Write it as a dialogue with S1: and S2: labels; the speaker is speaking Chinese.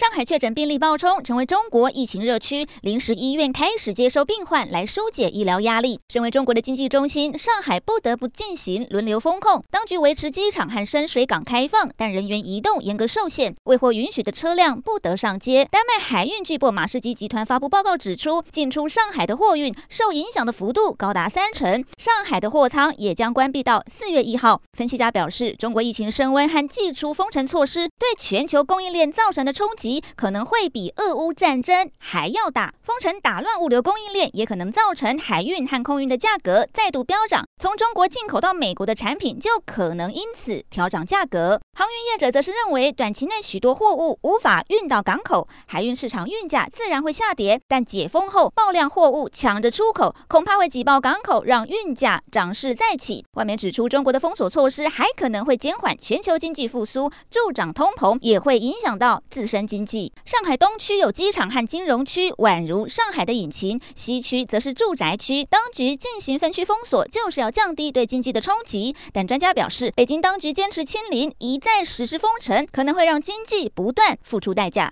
S1: 上海确诊病例暴冲，成为中国疫情热区，临时医院开始接收病患来疏解医疗压力。身为中国的经济中心，上海不得不进行轮流封控。当局维持机场和深水港开放，但人员移动严格受限，未获允许的车辆不得上街。丹麦海运巨擘马士基集团发布报告指出，进出上海的货运受影响的幅度高达三成，上海的货仓也将关闭到四月一号。分析家表示，中国疫情升温和祭出封城措施对全球供应链造成的冲击。可能会比俄乌战争还要大。封城打乱物流供应链，也可能造成海运和空运的价格再度飙涨。从中国进口到美国的产品就可能因此调涨价格。航运业者则是认为，短期内许多货物无法运到港口，海运市场运价自然会下跌。但解封后爆量货物抢着出口，恐怕会挤爆港口，让运价涨势再起。外媒指出，中国的封锁措施还可能会减缓全球经济复苏，助长通膨，也会影响到自身经经济。上海东区有机场和金融区，宛如上海的引擎；西区则是住宅区。当局进行分区封锁，就是要降低对经济的冲击。但专家表示，北京当局坚持清零，一再实施封城，可能会让经济不断付出代价。